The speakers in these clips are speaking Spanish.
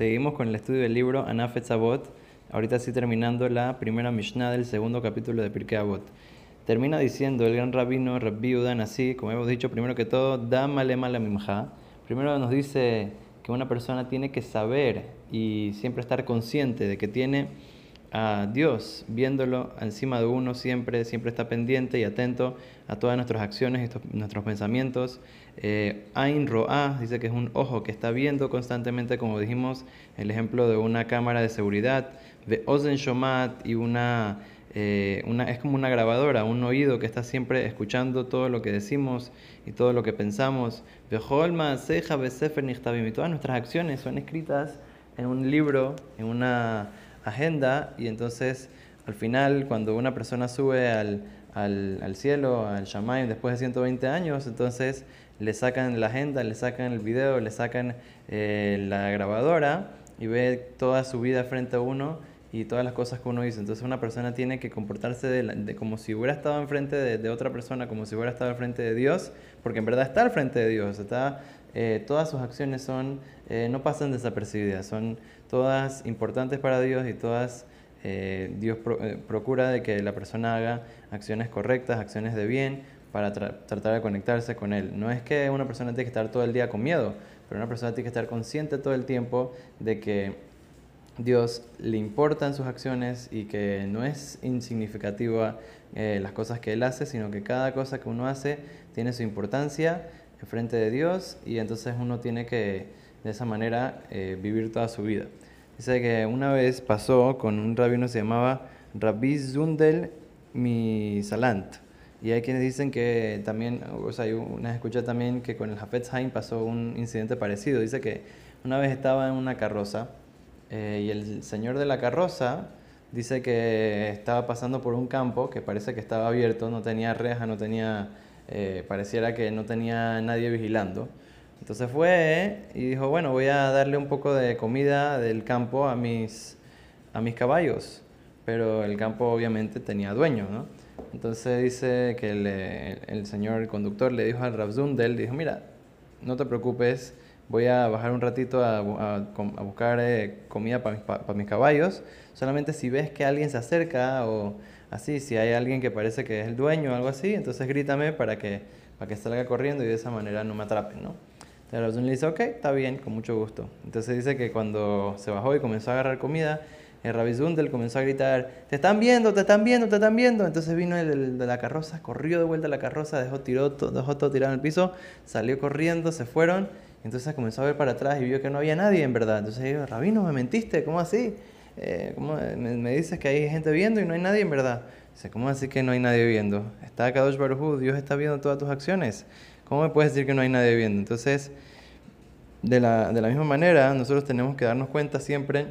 Seguimos con el estudio del libro Anafet Zabot. Ahorita sí terminando la primera Mishnah del segundo capítulo de Pirkei Avot. Termina diciendo el gran rabino Rabbi Udan así, como hemos dicho, primero que todo, Dama la mimja. Primero nos dice que una persona tiene que saber y siempre estar consciente de que tiene a Dios viéndolo encima de uno siempre, siempre está pendiente y atento a todas nuestras acciones, y nuestros pensamientos. Eh, Ain Ro'a dice que es un ojo que está viendo constantemente, como dijimos, el ejemplo de una cámara de seguridad. De Ozen Shomat y una, eh, una, es como una grabadora, un oído que está siempre escuchando todo lo que decimos y todo lo que pensamos. De Holma, Seja. Y todas nuestras acciones son escritas en un libro, en una agenda y entonces al final cuando una persona sube al, al, cielo, al Shamayim, después de 120 años, entonces le sacan la agenda, le sacan el video, le sacan eh, la grabadora y ve toda su vida frente a uno y todas las cosas que uno hizo. Entonces una persona tiene que comportarse como si hubiera estado enfrente de, de, otra persona, como si hubiera estado al frente de Dios, porque en verdad está al frente de Dios, está eh, todas sus acciones son, eh, no pasan desapercibidas, son todas importantes para Dios y todas eh, Dios procura de que la persona haga acciones correctas, acciones de bien para tratar de conectarse con Él. No es que una persona tiene que estar todo el día con miedo, pero una persona tiene que estar consciente todo el tiempo de que Dios le importan sus acciones y que no es insignificativa las cosas que Él hace, sino que cada cosa que uno hace tiene su importancia frente de Dios y entonces uno tiene que de esa manera eh, vivir toda su vida. Dice que una vez pasó con un rabino que se llamaba Rabbi Zundel Misalant. Y hay quienes dicen que también, o sea, hay una también que con el Hafetz Haim pasó un incidente parecido. Dice que una vez estaba en una carroza eh, y el señor de la carroza dice que estaba pasando por un campo que parece que estaba abierto, no tenía reja, no tenía eh, pareciera que no tenía nadie vigilando. Entonces fue y dijo, bueno, voy a darle un poco de comida del campo a mis, a mis caballos, pero el campo obviamente tenía dueño, ¿no? Entonces dice que el, señor, conductor, le dijo al Rabzundel, dijo, mira, no te preocupes, voy a bajar un ratito a, buscar eh, comida para mis, mis caballos, solamente si ves que alguien se acerca o así, si hay alguien que parece que es el dueño o algo así, entonces grítame para que, para que salga corriendo y de esa manera no me atrapen, ¿no? Entonces le dice, ok, está bien, con mucho gusto. Entonces dice que cuando se bajó y comenzó a agarrar comida, el Rabbi Zundel comenzó a gritar, te están viendo, te están viendo, te están viendo. Entonces vino el, de la carroza, corrió de vuelta a la carroza, dejó, tiró, dejó todo tirado en el piso, salió corriendo, se fueron. Entonces comenzó a ver para atrás y vio que no había nadie en verdad. Entonces dijo, Rabino, me mentiste, ¿cómo así? Eh, ¿cómo me, dices que hay gente viendo y no hay nadie en verdad? Dice, ¿cómo así que no hay nadie viendo? Está Kadosh Baruj Dios está viendo todas tus acciones. ¿Cómo me puedes decir que no hay nadie viendo? Entonces, de la, de la misma manera, nosotros tenemos que darnos cuenta siempre,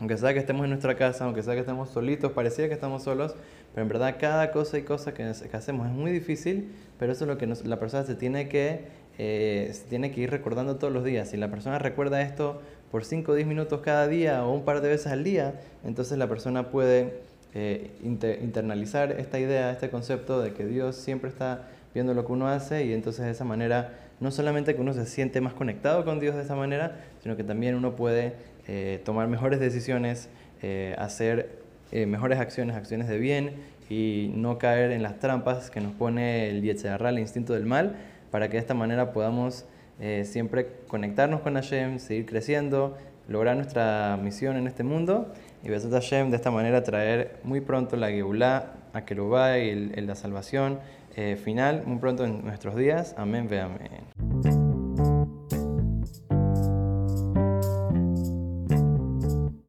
aunque sea que estemos en nuestra casa, aunque sea que estemos solitos, parecía que estamos solos, pero en verdad cada cosa y cosa que, hacemos es muy difícil, pero eso es lo que la persona se tiene que eh, tiene que ir recordando todos los días. Si la persona recuerda esto por 5 o 10 minutos cada día o un par de veces al día, entonces la persona puede eh, internalizar esta idea, este concepto de que Dios siempre está viendo lo que uno hace y entonces de esa manera no solamente que uno se siente más conectado con Dios de esa manera, sino que también uno puede eh, tomar mejores decisiones, hacer mejores acciones, acciones de bien y no caer en las trampas que nos pone el Yetzirah, el instinto del mal, para que de esta manera podamos eh, siempre conectarnos con Hashem, seguir creciendo, lograr nuestra misión en este mundo y Besat Hashem de esta manera traer muy pronto la Geulah, a y la salvación eh, final, muy pronto en nuestros días. Amén, ve amén.